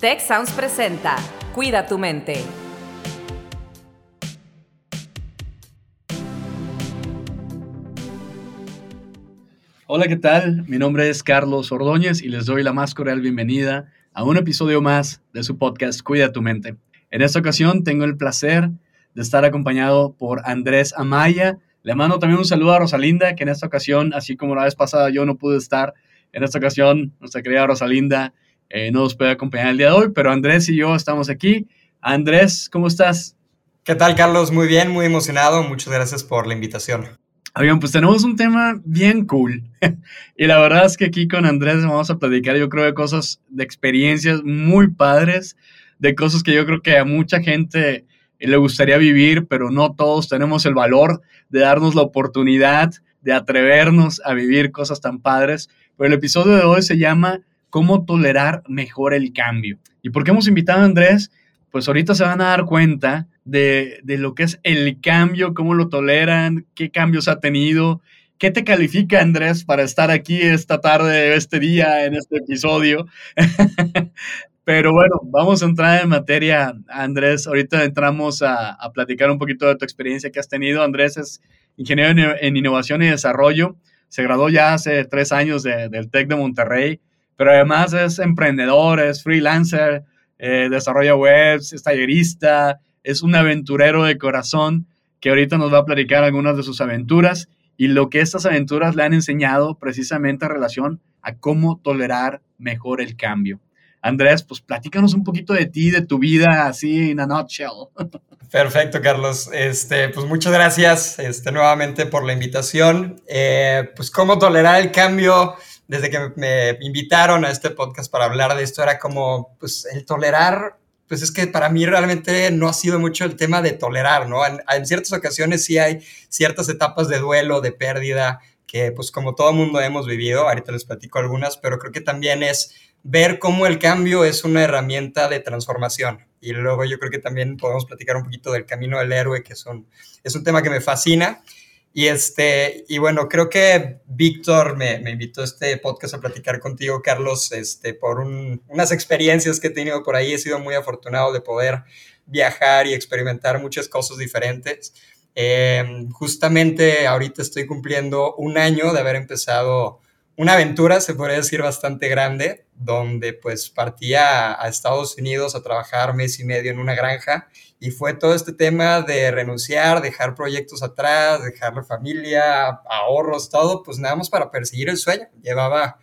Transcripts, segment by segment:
Tech Sounds presenta Cuida tu mente. Hola, ¿qué tal? Mi nombre es Carlos Ordóñez y les doy la más cordial bienvenida a un episodio más de su podcast Cuida tu mente. En esta ocasión tengo el placer de estar acompañado por Andrés Amaya. Le mando también un saludo a Rosalinda, que en esta ocasión, así como la vez pasada yo no pude estar, en esta ocasión nuestra querida Rosalinda eh, no nos puede acompañar el día de hoy, pero Andrés y yo estamos aquí. Andrés, ¿cómo estás? ¿Qué tal, Carlos? Muy bien, muy emocionado. Muchas gracias por la invitación. Oigan, pues tenemos un tema bien cool. y la verdad es que aquí con Andrés vamos a platicar, yo creo, de cosas, de experiencias muy padres, de cosas que yo creo que a mucha gente le gustaría vivir, pero no todos tenemos el valor de darnos la oportunidad de atrevernos a vivir cosas tan padres. Pero el episodio de hoy se llama cómo tolerar mejor el cambio. ¿Y por qué hemos invitado a Andrés? Pues ahorita se van a dar cuenta de, lo que es el cambio, cómo lo toleran, qué cambios ha tenido. ¿Qué te califica, Andrés, para estar aquí esta tarde, este día, en este episodio? Pero bueno, vamos a entrar en materia, Andrés. Ahorita entramos a, platicar un poquito de tu experiencia que has tenido. Andrés es ingeniero en, innovación y desarrollo. Se graduó ya hace tres años del TEC de Monterrey pero además es emprendedor, es freelancer, eh, desarrolla webs, es tallerista, es un aventurero de corazón que ahorita nos va a platicar algunas de sus aventuras y lo que estas aventuras le han enseñado precisamente en relación a cómo tolerar mejor el cambio. Andrés, pues platícanos un poquito de ti, de tu vida, así en a nutshell. Perfecto, Carlos. Este, pues muchas gracias este, nuevamente por la invitación. Eh, pues cómo tolerar el cambio desde que me invitaron a este podcast para hablar de esto, era como, pues, el tolerar, pues es que para mí realmente no ha sido mucho el tema de tolerar, ¿no? En, ciertas ocasiones sí hay ciertas etapas de duelo, de pérdida, que pues como todo mundo hemos vivido, ahorita les platico algunas, pero creo que también es ver cómo el cambio es una herramienta de transformación. Y luego yo creo que también podemos platicar un poquito del camino del héroe, que es un, es un tema que me fascina. Y, este, y bueno, creo que Víctor me, me, invitó a este podcast a platicar contigo, Carlos, este, por unas experiencias que he tenido por ahí. He sido muy afortunado de poder viajar y experimentar muchas cosas diferentes. Eh, justamente ahorita estoy cumpliendo un año de haber empezado una aventura, se podría decir, bastante grande, donde pues partía a Estados Unidos a trabajar mes y medio en una granja y fue todo este tema de renunciar, dejar proyectos atrás, dejar la familia, ahorros, todo, pues nada más para perseguir el sueño. Llevaba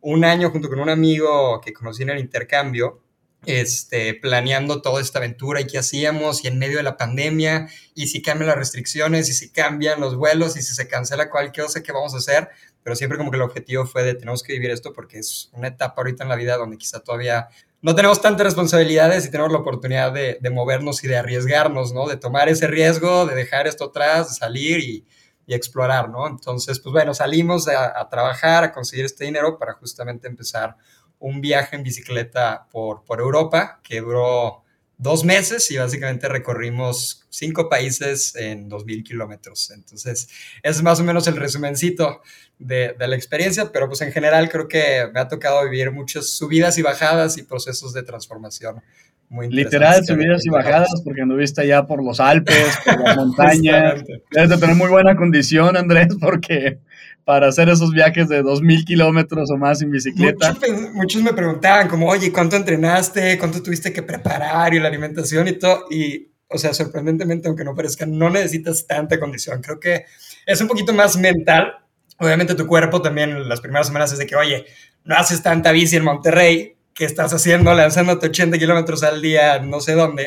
un año junto con un amigo que conocí en el intercambio, este, planeando toda esta aventura y qué hacíamos y en medio de la pandemia y si cambian las restricciones y si cambian los vuelos y si se cancela cualquier cosa, ¿qué vamos a hacer? Pero siempre como que el objetivo fue de tenemos que vivir esto porque es una etapa ahorita en la vida donde quizá todavía no tenemos tantas responsabilidades y tenemos la oportunidad de, de movernos y de arriesgarnos, ¿no? De tomar ese riesgo, de dejar esto atrás, de salir y, y explorar, ¿no? Entonces, pues bueno, salimos a, trabajar, a conseguir este dinero para justamente empezar un viaje en bicicleta por, por Europa que duró dos meses y básicamente recorrimos cinco países en dos mil kilómetros. Entonces, es más o menos el resumencito de, de, la experiencia, pero pues en general creo que me ha tocado vivir muchas subidas y bajadas y procesos de transformación. Muy Literal, subidas y bajadas, porque anduviste allá por los Alpes, por las montañas. Debes de tener muy buena condición, Andrés, porque para hacer esos viajes de 2.000 kilómetros o más en bicicleta. Muchos, me preguntaban como, oye, ¿cuánto entrenaste? ¿Cuánto tuviste que preparar? Y la alimentación y todo. Y, o sea, sorprendentemente, aunque no parezca, no necesitas tanta condición. Creo que es un poquito más mental. Obviamente tu cuerpo también las primeras semanas es de que, oye, no haces tanta bici en Monterrey, que estás haciendo lanzándote 80 kilómetros al día, no sé dónde,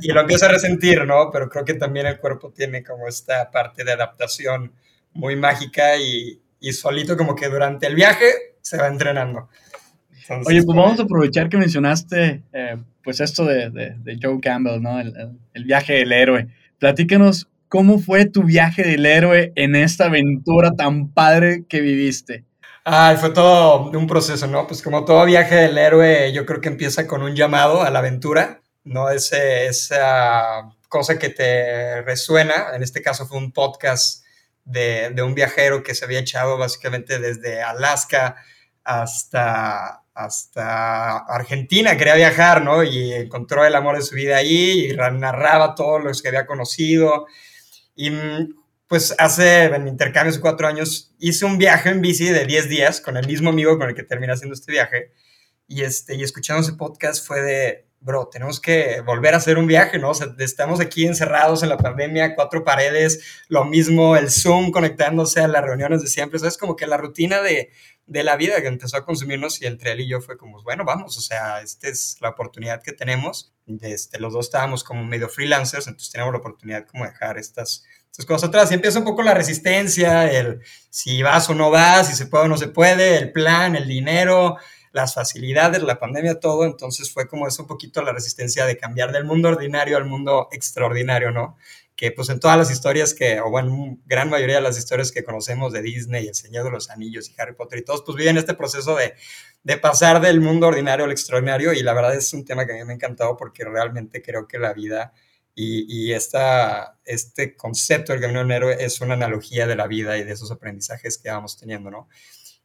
y lo empiezas a resentir, ¿no? Pero creo que también el cuerpo tiene como esta parte de adaptación muy mágica y, y solito como que durante el viaje se va entrenando. Oye, pues vamos a aprovechar que mencionaste eh, pues esto de, de, Joe Campbell, ¿no? El, el, viaje del héroe. Platícanos cómo fue tu viaje del héroe en esta aventura tan padre que viviste. Ah, fue todo un proceso, ¿no? Pues como todo viaje del héroe, yo creo que empieza con un llamado a la aventura, ¿no? Ese, esa cosa que te resuena, en este caso fue un podcast de, un viajero que se había echado básicamente desde Alaska hasta, hasta Argentina, quería viajar, ¿no? Y encontró el amor de su vida ahí y narraba todos los que había conocido. Y mm, pues hace, en intercambios de cuatro años, hice un viaje en bici de 10 días con el mismo amigo con el que terminé haciendo este viaje. Y, este, y escuchando ese podcast fue de, bro, tenemos que volver a hacer un viaje, ¿no? O sea, estamos aquí encerrados en la pandemia, cuatro paredes, lo mismo, el Zoom conectándose a las reuniones de siempre. O sea, es como que la rutina de, de la vida que empezó a consumirnos y entre él y yo fue como, bueno, vamos, o sea, esta es la oportunidad que tenemos. Este, los dos estábamos como medio freelancers, entonces teníamos la oportunidad como de dejar estas, estas cosas atrás. Y empieza un poco la resistencia, el si vas o no vas, si se puede o no se puede, el plan, el dinero, las facilidades, la pandemia, todo. Entonces fue como eso un poquito la resistencia de cambiar del mundo ordinario al mundo extraordinario, ¿no? que pues en todas las historias que, o bueno, gran mayoría de las historias que conocemos de Disney, El Señor de los Anillos y Harry Potter y todos, pues viven este proceso de, de pasar del mundo ordinario al extraordinario y la verdad es un tema que a mí me ha encantado porque realmente creo que la vida y, y esta, este concepto del camino del es una analogía de la vida y de esos aprendizajes que vamos teniendo, ¿no?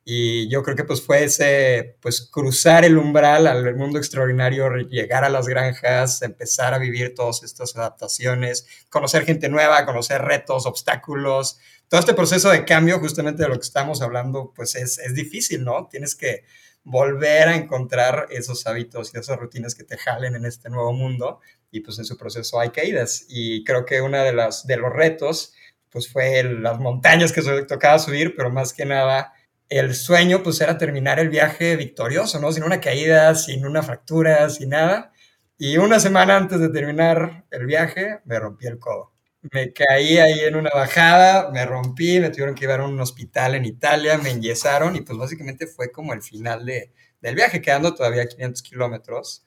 Y yo creo que pues fue ese, pues cruzar el umbral al mundo extraordinario, llegar a las granjas, empezar a vivir todas estas adaptaciones, conocer gente nueva, conocer retos, obstáculos. Todo este proceso de cambio, justamente de lo que estamos hablando, pues es, es difícil, ¿no? Tienes que volver a encontrar esos hábitos y esas rutinas que te jalen en este nuevo mundo y pues en su proceso hay caídas. Y creo que una de, las, de los retos, pues fue las montañas que tocaba subir, pero más que nada el sueño pues era terminar el viaje victorioso, ¿no? Sin una caída, sin una fractura, sin nada. Y una semana antes de terminar el viaje me rompí el codo. Me caí ahí en una bajada, me rompí, me tuvieron que llevar a un hospital en Italia, me enyesaron y pues básicamente fue como el final de, del viaje, quedando todavía 500 kilómetros.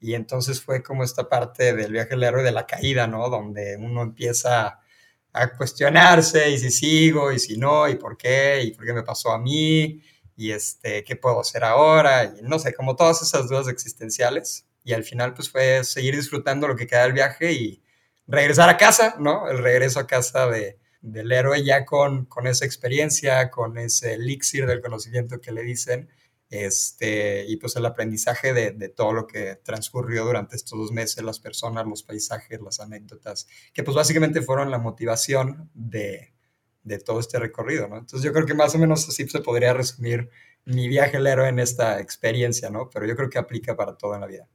Y entonces fue como esta parte del viaje del héroe de la caída, ¿no? Donde uno empieza a cuestionarse y si sigo y si no y por qué y por qué me pasó a mí y este, qué puedo hacer ahora y no sé, como todas esas dudas existenciales y al final pues fue seguir disfrutando lo que queda del viaje y regresar a casa, ¿no? El regreso a casa de, del héroe ya con, con esa experiencia, con ese elixir del conocimiento que le dicen este, y pues el aprendizaje de, de, todo lo que transcurrió durante estos dos meses, las personas, los paisajes, las anécdotas, que pues básicamente fueron la motivación de, de todo este recorrido, ¿no? Entonces yo creo que más o menos así se podría resumir mi viaje al héroe en esta experiencia, ¿no? Pero yo creo que aplica para todo en la vida.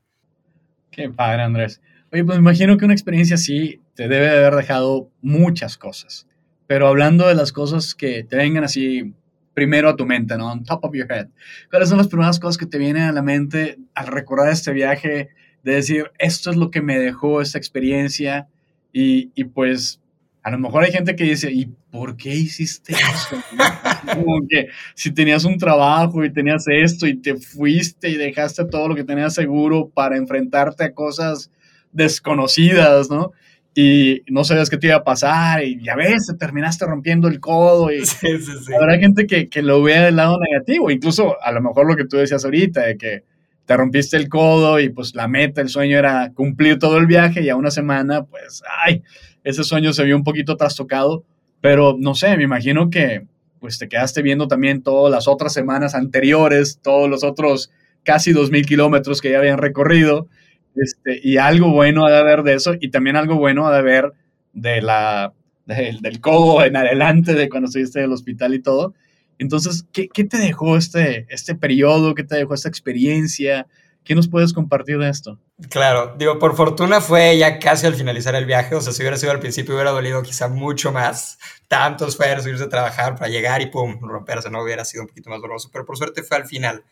Qué padre, Andrés. Oye, pues me imagino que una experiencia así te debe de haber dejado muchas cosas. Pero hablando de las cosas que te vengan así primero a tu mente, ¿no? On top of your head. ¿Cuáles son las primeras cosas que te vienen a la mente al recordar este viaje? De decir, esto es lo que me dejó esta experiencia. Y, y pues, a lo mejor hay gente que dice, ¿y por qué hiciste eso? Como que si tenías un trabajo y tenías esto y te fuiste y dejaste todo lo que tenías seguro para enfrentarte a cosas desconocidas, ¿no? Y no sabías qué te iba a pasar y ya ves, te terminaste rompiendo el codo y sí, sí, sí. habrá gente que, que, lo vea del lado negativo, incluso a lo mejor lo que tú decías ahorita, de que te rompiste el codo y pues la meta, el sueño era cumplir todo el viaje y a una semana, pues, ay, ese sueño se vio un poquito trastocado, pero no sé, me imagino que pues te quedaste viendo también todas las otras semanas anteriores, todos los otros casi 2.000 kilómetros que ya habían recorrido este, y algo bueno ha de haber de eso, y también algo bueno ha de haber de la, del codo en adelante, de cuando estuviste en el hospital y todo. Entonces, ¿qué, ¿qué, te dejó este, este periodo? ¿Qué te dejó esta experiencia? ¿Qué nos puedes compartir de esto? Claro, digo, por fortuna fue ya casi al finalizar el viaje, o sea, si hubiera sido al principio hubiera dolido quizá mucho más, tanto esfuerzo, irse a trabajar para llegar y pum, romperse, no hubiera sido un poquito más doloroso, pero por suerte fue al final.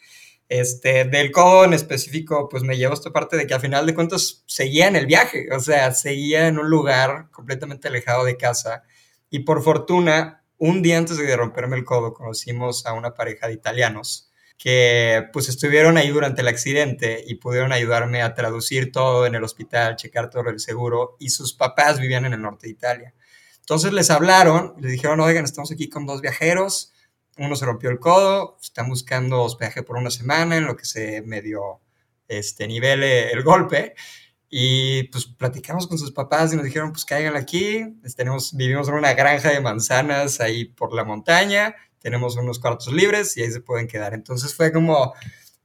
Este, del codo en específico, pues me llevó esta parte de que al final de cuentas seguía en el viaje, o sea, seguía en un lugar completamente alejado de casa. Y por fortuna, un día antes de romperme el codo, conocimos a una pareja de italianos que pues estuvieron ahí durante el accidente y pudieron ayudarme a traducir todo en el hospital, checar todo el seguro y sus papás vivían en el norte de Italia. Entonces les hablaron, les dijeron, oigan, estamos aquí con dos viajeros, uno se rompió el codo, están buscando hospedaje por una semana en lo que se medio este, nivele el golpe. Y pues platicamos con sus papás y nos dijeron, pues caigan aquí, tenemos, vivimos en una granja de manzanas ahí por la montaña, tenemos unos cuartos libres y ahí se pueden quedar. Entonces fue como,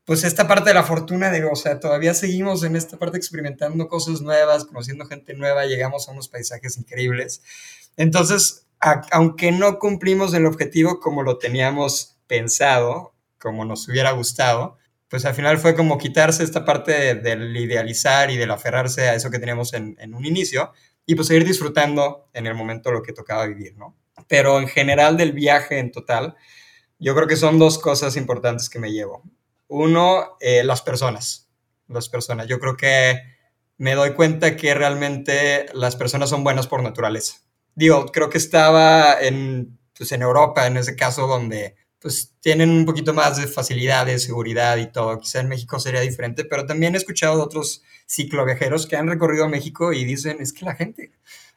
pues esta parte de la fortuna, de, o sea, todavía seguimos en esta parte experimentando cosas nuevas, conociendo gente nueva, llegamos a unos paisajes increíbles. Entonces, aunque no cumplimos el objetivo como lo teníamos pensado, como nos hubiera gustado, pues al final fue como quitarse esta parte del idealizar y del aferrarse a eso que teníamos en, un inicio y pues seguir disfrutando en el momento lo que tocaba vivir, ¿no? Pero en general del viaje en total, yo creo que son dos cosas importantes que me llevo. Uno, eh, las personas. Las personas. Yo creo que me doy cuenta que realmente las personas son buenas por naturaleza. Digo, creo que estaba en, pues en Europa, en ese caso, donde pues tienen un poquito más de facilidad, de seguridad y todo. Quizá en México sería diferente, pero también he escuchado de otros cicloviajeros que han recorrido México y dicen, es que la gente,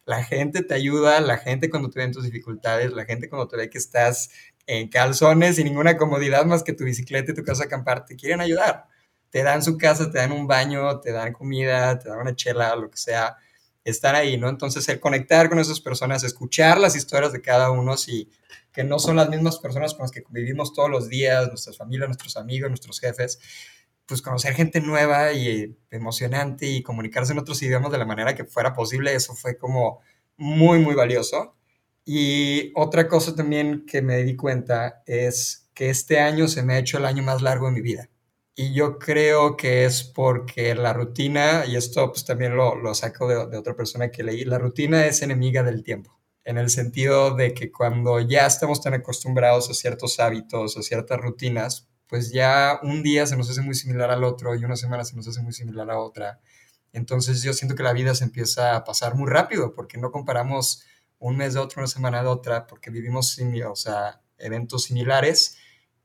la gente te ayuda, la gente cuando te ven tus dificultades, la gente cuando te ve que estás en calzones sin ninguna comodidad más que tu bicicleta y tu casa acampar, te quieren ayudar. Te dan su casa, te dan un baño, te dan comida, te dan una chela, lo que sea. Están ahí, ¿no? Entonces, el conectar con esas personas, escuchar las historias de cada uno, si que no son las mismas personas con las que vivimos todos los días, nuestras familias, nuestros amigos, nuestros jefes, pues conocer gente nueva y emocionante y comunicarse en otros idiomas de la manera que fuera posible, eso fue como muy, muy valioso. Y otra cosa también que me di cuenta es que este año se me ha hecho el año más largo de mi vida. Y yo creo que es porque la rutina, y esto pues también lo, lo saco de, de otra persona que leí, la rutina es enemiga del tiempo, en el sentido de que cuando ya estamos tan acostumbrados a ciertos hábitos, a ciertas rutinas, pues ya un día se nos hace muy similar al otro y una semana se nos hace muy similar a otra. Entonces yo siento que la vida se empieza a pasar muy rápido porque no comparamos un mes de otro, una semana de otra, porque vivimos o sea, eventos similares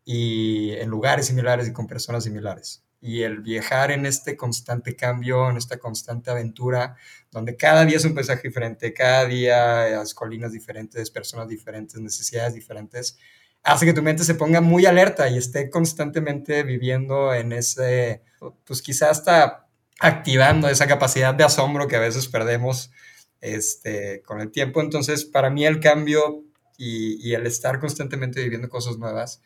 y en lugares similares y con personas similares. Y el viajar en este constante cambio, en esta constante aventura, donde cada día es un paisaje diferente, cada día las colinas diferentes, personas diferentes, necesidades diferentes, hace que tu mente se ponga muy alerta y esté constantemente viviendo en ese, pues quizás hasta activando esa capacidad de asombro que a veces perdemos este, con el tiempo. Entonces, para mí el cambio y, el estar constantemente viviendo cosas nuevas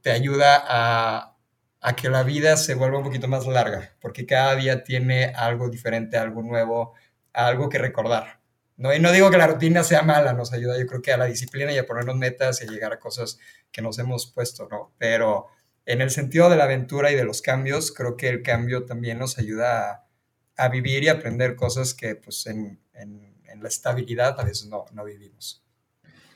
te ayuda a, a, que la vida se vuelva un poquito más larga, porque cada día tiene algo diferente, algo nuevo, algo que recordar. No, y no digo que la rutina sea mala, nos ayuda yo creo que a la disciplina y a ponernos metas y a llegar a cosas que nos hemos puesto, ¿no? Pero en el sentido de la aventura y de los cambios, creo que el cambio también nos ayuda a, vivir y aprender cosas que pues en, en en la estabilidad a veces no, no vivimos.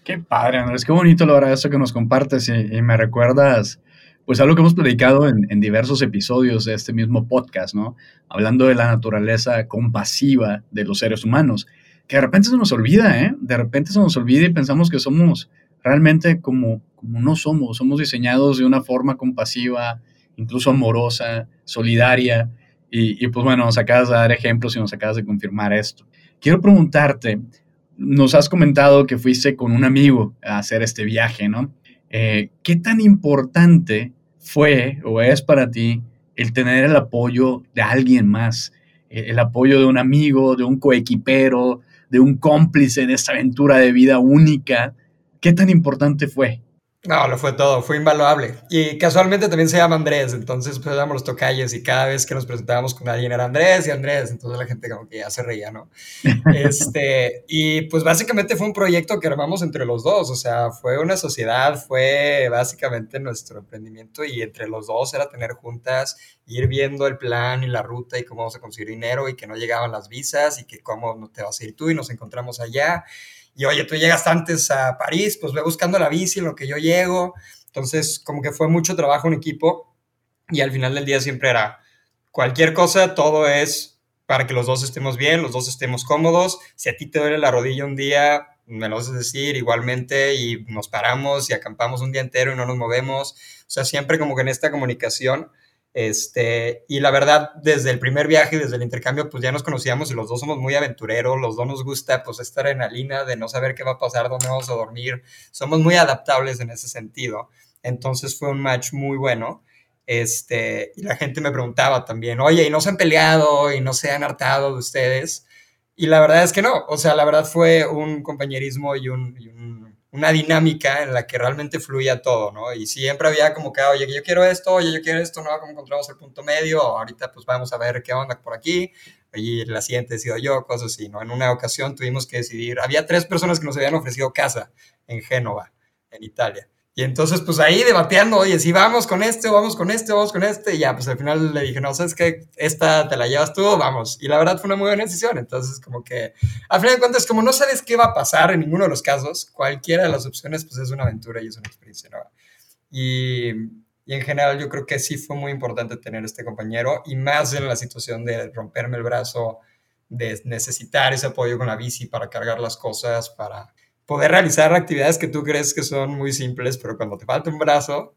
Qué padre, Andrés, qué bonito lo verdad eso que nos compartes y, me recuerdas pues algo que hemos predicado en, en, diversos episodios de este mismo podcast, ¿no? Hablando de la naturaleza compasiva de los seres humanos, que de repente se nos olvida, ¿eh? De repente se nos olvida y pensamos que somos realmente como, como no somos, somos diseñados de una forma compasiva, incluso amorosa, solidaria, y, y pues bueno, nos acabas de dar ejemplos y nos acabas de confirmar esto. Quiero preguntarte, nos has comentado que fuiste con un amigo a hacer este viaje, ¿no? Eh, ¿Qué tan importante fue o es para ti el tener el apoyo de alguien más? Eh, el apoyo de un amigo, de un coequipero, de un cómplice en esta aventura de vida única. ¿Qué tan importante fue? No, lo fue todo, fue invaluable. Y casualmente también se llama Andrés, entonces pues éramos los tocayes y cada vez que nos presentábamos con alguien era Andrés y Andrés, entonces la gente como que ya se reía, ¿no? este, y pues básicamente fue un proyecto que armamos entre los dos, o sea, fue una sociedad, fue básicamente nuestro emprendimiento y entre los dos era tener juntas, ir viendo el plan y la ruta y cómo vamos a conseguir dinero y que no llegaban las visas y que cómo te vas a ir tú y nos encontramos allá y oye, tú llegas antes a París, pues ve buscando la bici en lo que yo llego. Entonces, como que fue mucho trabajo en equipo y al final del día siempre era cualquier cosa, todo es para que los dos estemos bien, los dos estemos cómodos. Si a ti te duele la rodilla un día, me lo a decir igualmente y nos paramos y acampamos un día entero y no nos movemos. O sea, siempre como que en esta comunicación este, y la verdad, desde el primer viaje, desde el intercambio, pues ya nos conocíamos y los dos somos muy aventureros, los dos nos gusta pues esta adrenalina de no saber qué va a pasar, dónde vamos a dormir, somos muy adaptables en ese sentido. Entonces fue un match muy bueno. Este, y la gente me preguntaba también, oye, ¿y no se han peleado y no se han hartado de ustedes? Y la verdad es que no, o sea, la verdad fue un compañerismo y un una dinámica en la que realmente fluía todo, ¿no? Y siempre había como que, oye, yo quiero esto, oye, yo quiero esto, ¿no? ¿Cómo encontramos el punto medio? Ahorita pues vamos a ver qué onda por aquí. Y la siguiente decido yo, cosas así, ¿no? En una ocasión tuvimos que decidir, había tres personas que nos habían ofrecido casa en Génova, en Italia. Y entonces, pues ahí debateando, oye, si vamos con este, o vamos con este, o vamos con este, y ya, pues al final le dije, no, ¿sabes qué? Esta te la llevas tú, vamos. Y la verdad fue una muy buena decisión. Entonces, como que, al final de cuentas, como no sabes qué va a pasar en ninguno de los casos, cualquiera de las opciones, pues es una aventura y es una experiencia nueva. Y, y en general, yo creo que sí fue muy importante tener este compañero, y más en la situación de romperme el brazo, de necesitar ese apoyo con la bici para cargar las cosas, para poder realizar actividades que tú crees que son muy simples, pero cuando te falta un brazo,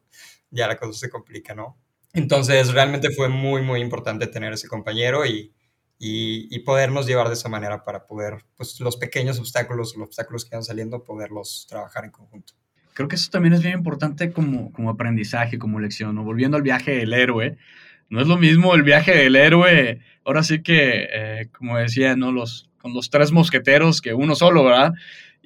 ya la cosa se complica, ¿no? Entonces, realmente fue muy, muy importante tener ese compañero y, y, podernos llevar de esa manera para poder, pues, los pequeños obstáculos, los obstáculos que van saliendo, poderlos trabajar en conjunto. Creo que eso también es bien importante como, como aprendizaje, como lección, ¿no? Volviendo al viaje del héroe, no es lo mismo el viaje del héroe, ahora sí que, eh, como decía, ¿no? Los, con los tres mosqueteros que uno solo, ¿verdad?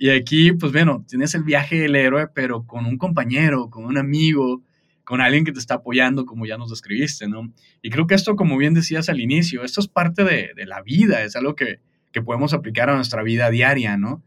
Y aquí, pues bueno, tienes el viaje del héroe, pero con un compañero, con un amigo, con alguien que te está apoyando, como ya nos describiste, ¿no? Y creo que esto, como bien decías al inicio, esto es parte de, de la vida, es algo que, que, podemos aplicar a nuestra vida diaria, ¿no?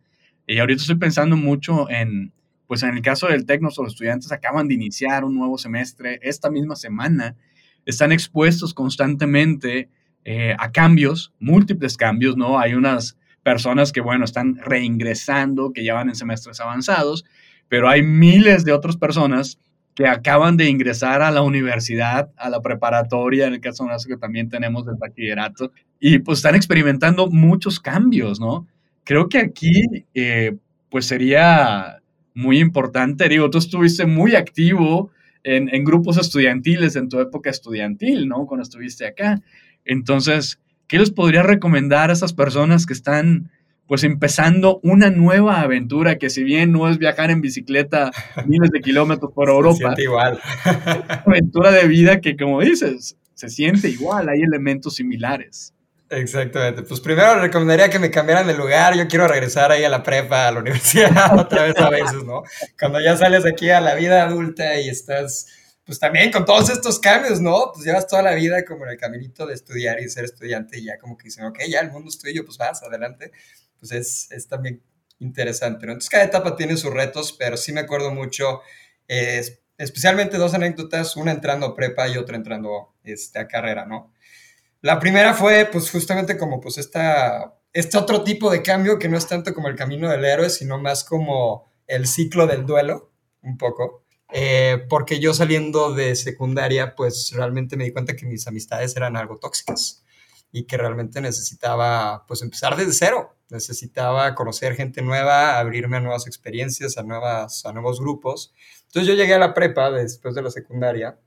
Y ahorita estoy pensando mucho en, pues en el caso del TEC, nuestros estudiantes acaban de iniciar un nuevo semestre esta misma semana, están expuestos constantemente eh, a cambios, múltiples cambios, ¿no? Hay unas personas que, bueno, están reingresando, que ya van en semestres avanzados, pero hay miles de otras personas que acaban de ingresar a la universidad, a la preparatoria, en el caso nuestro que también tenemos el bachillerato, y pues están experimentando muchos cambios, ¿no? Creo que aquí, eh, pues sería muy importante, digo, tú estuviste muy activo en, en, grupos estudiantiles en tu época estudiantil, ¿no? Cuando estuviste acá. Entonces, ¿qué les podría recomendar a esas personas que están pues empezando una nueva aventura que si bien no es viajar en bicicleta miles de kilómetros por Europa, se igual. una aventura de vida que como dices, se siente igual, hay elementos similares. Exactamente. Pues primero recomendaría que me cambiaran de lugar. Yo quiero regresar ahí a la prepa, a la universidad otra vez a veces, ¿no? Cuando ya sales aquí a la vida adulta y estás pues también con todos estos cambios, ¿no? Pues llevas toda la vida como en el caminito de estudiar y ser estudiante y ya como que dicen, ok, ya el mundo es tuyo, pues vas, adelante. Pues es, es también interesante, ¿no? Entonces cada etapa tiene sus retos, pero sí me acuerdo mucho, eh, especialmente dos anécdotas, una entrando a prepa y otra entrando este, a carrera, ¿no? La primera fue pues justamente como pues esta, este otro tipo de cambio que no es tanto como el camino del héroe, sino más como el ciclo del duelo, un poco eh, porque yo saliendo de secundaria, pues realmente me di cuenta que mis amistades eran algo tóxicas y que realmente necesitaba, pues, empezar desde cero. Necesitaba conocer gente nueva, abrirme a nuevas experiencias, a, nuevas, a nuevos grupos. Entonces yo llegué a la prepa después de la secundaria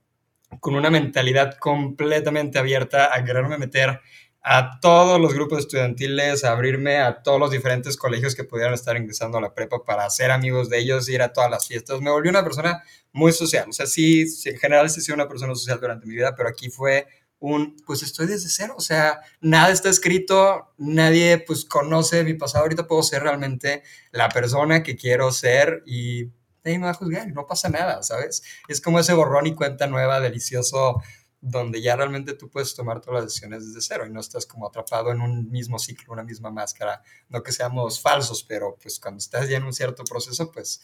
con una mentalidad completamente abierta a quererme meter a todos los grupos estudiantiles, a abrirme a todos los diferentes colegios que pudieran estar ingresando a la prepa para ser amigos de ellos, ir a todas las fiestas. Me volví una persona muy social. O sea, sí, en general sí sido una persona social durante mi vida, pero aquí fue un, pues estoy desde cero. O sea, nada está escrito, nadie pues conoce mi pasado. Ahorita puedo ser realmente la persona que quiero ser y nadie me va a juzgar, no pasa nada, ¿sabes? Es como ese borrón y cuenta nueva, delicioso donde ya realmente tú puedes tomar todas las decisiones desde cero y no estás como atrapado en un mismo ciclo, una misma máscara. No que seamos falsos, pero pues cuando estás ya en un cierto proceso, pues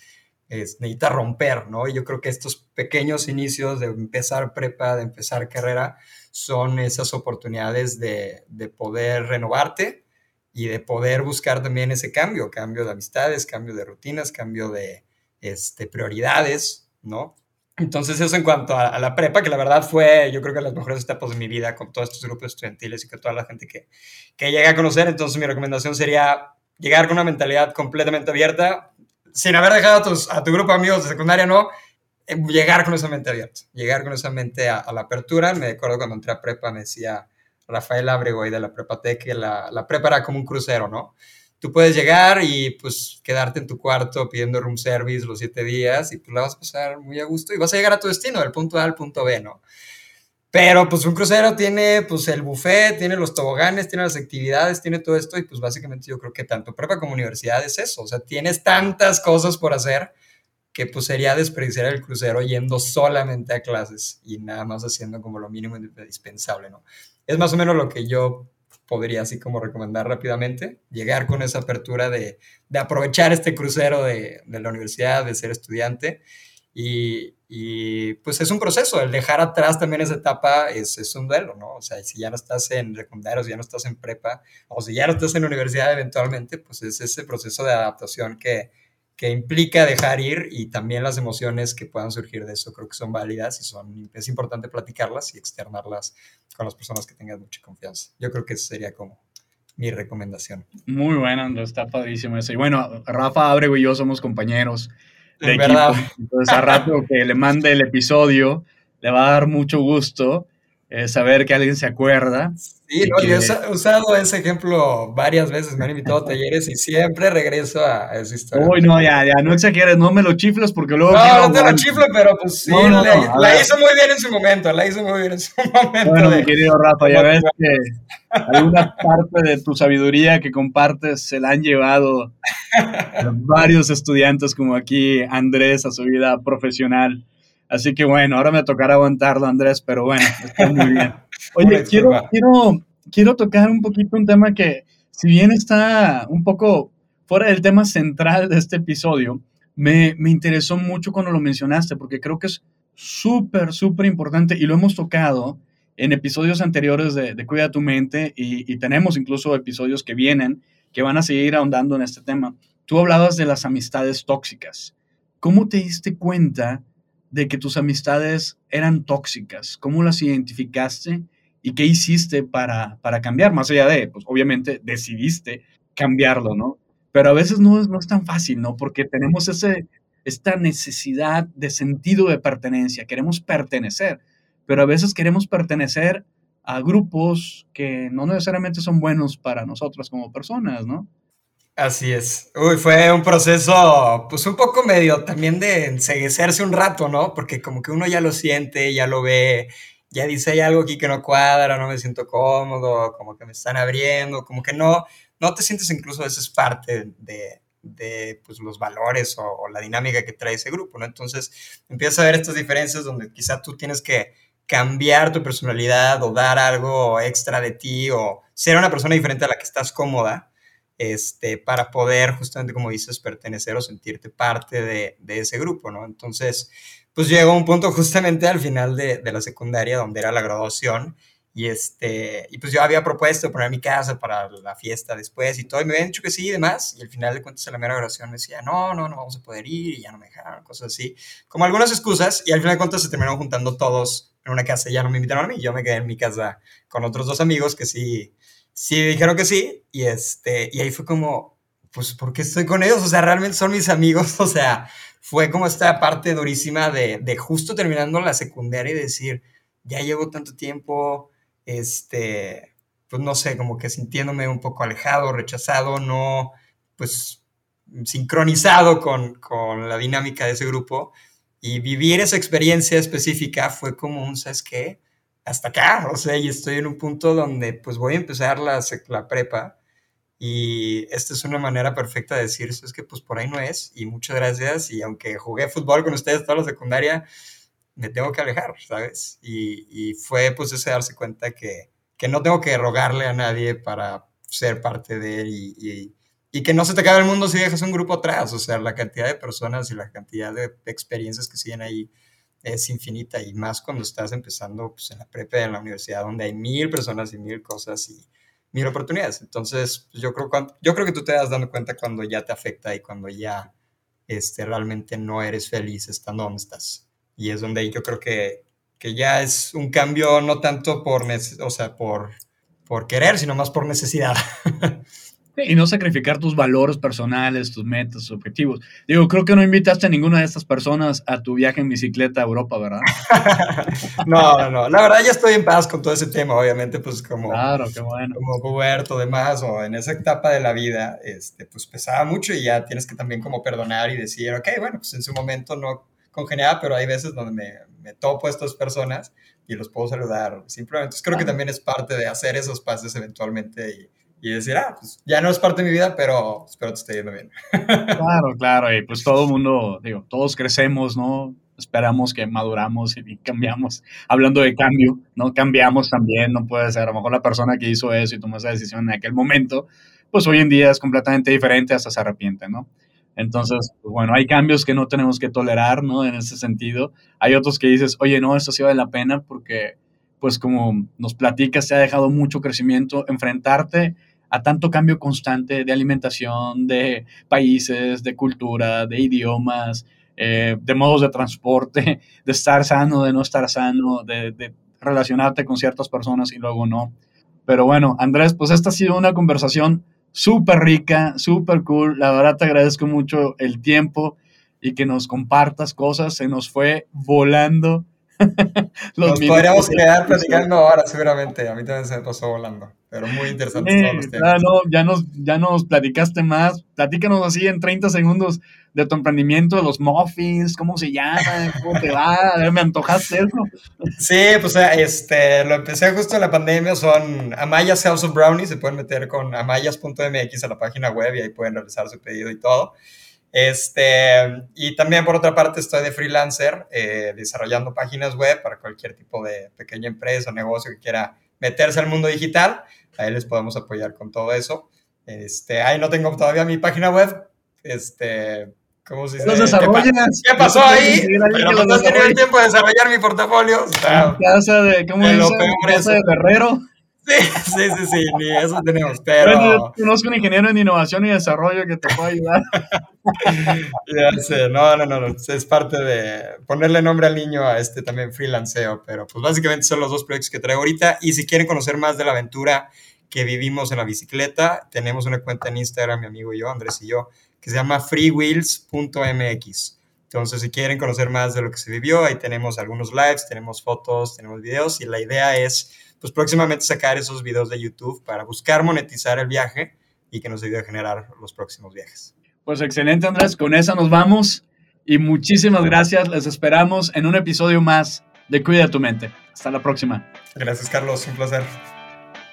es, necesitas romper, ¿no? Y yo creo que estos pequeños inicios de empezar prepa, de empezar carrera, son esas oportunidades de, de poder renovarte y de poder buscar también ese cambio, cambio de amistades, cambio de rutinas, cambio de este, prioridades, ¿no? Entonces eso en cuanto a, la prepa, que la verdad fue, yo creo que las mejores etapas de mi vida con todos estos grupos estudiantiles y con toda la gente que, que llegué a conocer. Entonces mi recomendación sería llegar con una mentalidad completamente abierta, sin haber dejado a, tus, a tu grupo de amigos de secundaria, no, eh, llegar con esa mente abierta, llegar con esa mente a, la apertura. Me acuerdo cuando entré a prepa, me decía Rafael Abrego de la Prepa que la, la prepa era como un crucero, ¿no? Tú puedes llegar y pues quedarte en tu cuarto pidiendo room service los siete días y pues la vas a pasar muy a gusto y vas a llegar a tu destino, del punto A al punto B, ¿no? Pero pues un crucero tiene pues el buffet, tiene los toboganes, tiene las actividades, tiene todo esto y pues básicamente yo creo que tanto prepa como universidad es eso, o sea, tienes tantas cosas por hacer que pues sería desperdiciar el crucero yendo solamente a clases y nada más haciendo como lo mínimo indispensable, ¿no? Es más o menos lo que yo podría así como recomendar rápidamente, llegar con esa apertura de, de aprovechar este crucero de, de, la universidad, de ser estudiante. Y, y, pues es un proceso, el dejar atrás también esa etapa es, es un duelo, ¿no? O sea, si ya no estás en secundario, si ya no estás en prepa, o si ya no estás en universidad eventualmente, pues es ese proceso de adaptación que, que implica dejar ir y también las emociones que puedan surgir de eso creo que son válidas y son, es importante platicarlas y externarlas con las personas que tengan mucha confianza. Yo creo que esa sería como mi recomendación. Muy bueno, está padrísimo eso. Y bueno, Rafa Abrego y yo somos compañeros de equipo. verdad. Entonces, a rato que le mande el episodio, le va a dar mucho gusto eh, saber que alguien se acuerda. Sí, no, yo he usado ese ejemplo varias veces, me han invitado a talleres y siempre regreso a, esa historia. Uy, no, ya, ya, no exageres, no me lo chifles porque luego... No, no te lo chiflo, pero pues sí, no, no, la, la hizo muy bien en su momento, la hizo muy bien en su momento. Bueno, de, mi querido Rafa, ya ves que alguna parte de tu sabiduría que compartes se la han llevado varios estudiantes como aquí Andrés a su vida profesional. Así que bueno, ahora me tocará aguantarlo, Andrés, pero bueno, está muy bien. Oye, quiero, quiero, quiero tocar un poquito un tema que, si bien está un poco fuera del tema central de este episodio, me, me interesó mucho cuando lo mencionaste, porque creo que es súper, súper importante y lo hemos tocado en episodios anteriores de, de Cuida tu mente y, y tenemos incluso episodios que vienen que van a seguir ahondando en este tema. Tú hablabas de las amistades tóxicas. ¿Cómo te diste cuenta de que tus amistades eran tóxicas? ¿Cómo las identificaste y qué hiciste para, para cambiar? Más allá de, pues obviamente decidiste cambiarlo, ¿no? Pero a veces no no es tan fácil, ¿no? Porque tenemos ese, esta necesidad de sentido de pertenencia, queremos pertenecer, pero a veces queremos pertenecer a grupos que no necesariamente son buenos para nosotros como personas, ¿no? Así es. Uy, fue un proceso, pues un poco medio también de enseguecerse un rato, ¿no? Porque como que uno ya lo siente, ya lo ve, ya dice, hay algo aquí que no cuadra, no me siento cómodo, como que me están abriendo, como que no, no te sientes incluso a veces parte de, de pues, los valores o, o, la dinámica que trae ese grupo, ¿no? Entonces empiezas a ver estas diferencias donde quizá tú tienes que cambiar tu personalidad o dar algo extra de ti o ser una persona diferente a la que estás cómoda este, para poder justamente, como dices, pertenecer o sentirte parte de, de ese grupo, ¿no? Entonces, pues llegó un punto justamente al final de, de, la secundaria, donde era la graduación, y, este, y pues yo había propuesto poner mi casa para la fiesta después y todo, y me habían dicho que sí y demás, y al final de cuentas en la mera graduación me decía, no, no, no vamos a poder ir, y ya no me dejaron, cosas así, como algunas excusas, y al final de cuentas se terminaron juntando todos en una casa, ya no me invitaron a mí, yo me quedé en mi casa con otros dos amigos que sí, sí dijeron que sí, y, este, y ahí fue como, pues, ¿por qué estoy con ellos? O sea, realmente son mis amigos, o sea, fue como esta parte durísima de, de justo terminando la secundaria y decir, ya llevo tanto tiempo, este, pues no sé, como que sintiéndome un poco alejado, rechazado, no, pues, sincronizado con, con la dinámica de ese grupo. Y vivir esa experiencia específica fue como un, ¿sabes qué? hasta acá, o sea, y estoy en un punto donde pues voy a empezar la, la prepa y esta es una manera perfecta de decir, es que pues por ahí no es y muchas gracias y aunque jugué fútbol con ustedes toda la secundaria, me tengo que alejar, ¿sabes? Y, y fue pues ese darse cuenta que, que, no tengo que rogarle a nadie para ser parte de él y, y, y, que no se te acabe el mundo si dejas un grupo atrás, o sea, la cantidad de personas y la cantidad de experiencias que siguen ahí es infinita y más cuando estás empezando pues, en la prepa, en la universidad, donde hay mil personas y mil cosas y mil oportunidades. Entonces, pues, yo, creo, yo creo que tú te das dando cuenta cuando ya te afecta y cuando ya este, realmente no eres feliz estando donde estás. Y es donde yo creo que, que ya es un cambio no tanto por, o sea, por, por querer, sino más por necesidad. Y no sacrificar tus valores personales, tus metas, tus objetivos. Digo, creo que no invitaste a ninguna de estas personas a tu viaje en bicicleta a Europa, ¿verdad? no, no, la verdad ya estoy en paz con todo ese tema, obviamente, pues como, claro, qué bueno. como puberto, demás, o en esa etapa de la vida, este, pues pesaba mucho y ya tienes que también como perdonar y decir, ok, bueno, pues en su momento no, congeniada, pero hay veces donde me, me topo a estas personas y los puedo saludar simplemente. Entonces creo que también es parte de hacer esos pases eventualmente y, y decir, ah, pues ya no es parte de mi vida, pero espero te esté yendo bien. Claro, claro, y pues todo el mundo, digo, todos crecemos, ¿no? Esperamos que maduramos y cambiamos. Hablando de cambio, ¿no? Cambiamos también, no puede ser, a lo mejor la persona que hizo eso y tomó esa decisión en aquel momento, pues hoy en día es completamente diferente, hasta se arrepiente, ¿no? Entonces, pues bueno, hay cambios que no tenemos que tolerar, ¿no? En ese sentido. Hay otros que dices, oye, no, esto sí vale la pena porque, pues como nos platicas, te ha dejado mucho crecimiento, enfrentarte a tanto cambio constante de alimentación, de países, de cultura, de idiomas, eh, de modos de transporte, de estar sano, de no estar sano, de, de relacionarte con ciertas personas y luego no. Pero bueno, Andrés, pues esta ha sido una conversación súper rica, súper cool. La verdad te agradezco mucho el tiempo y que nos compartas cosas. Se nos fue volando. nos podríamos quedar platicando ahora, seguramente. A mí también se me pasó volando. Pero muy interesante todos los temas. Ya, no, ya, nos, ya nos platicaste más. Platícanos así en 30 segundos de tu emprendimiento, de los muffins, cómo se llama, cómo te va, me antojaste eso. Sí, pues este, lo empecé justo en la pandemia, son Amayas House of Brownies, se pueden meter con amayas.mx a la página web y ahí pueden realizar su pedido y todo. Este, y también por otra parte estoy de freelancer, eh, desarrollando páginas web para cualquier tipo de pequeña empresa o negocio que quiera meterse al mundo digital, ahí les podemos apoyar con todo eso. Este, ahí no tengo todavía mi página web, este, ¿Cómo se dice? Los desarrollas. ¿Qué, pasó ahí? Pero no has tenido el tiempo de desarrollar mi portafolio. Casa de, ¿cómo dice? Casa de Herrero. Sí, sí, sí, ni eso tenemos, pero... Conozco un ingeniero en innovación y desarrollo que te puede ayudar. ya sé, no, no, no, es parte de ponerle nombre al niño a este también freelanceo, pero pues básicamente son los dos proyectos que traigo ahorita y si quieren conocer más de la aventura que vivimos en la bicicleta, tenemos una cuenta en Instagram, mi amigo y yo, Andrés y yo, que se llama freewheels.mx. Entonces, si quieren conocer más de lo que se vivió, ahí tenemos algunos lives, tenemos fotos, tenemos videos y la idea es, pues próximamente sacar esos videos de YouTube para buscar monetizar el viaje y que nos ayude a generar los próximos viajes. Pues excelente, Andrés. Con esa nos vamos y muchísimas gracias. Les esperamos en un episodio más de Cuida tu mente. Hasta la próxima. Gracias, Carlos. Un placer.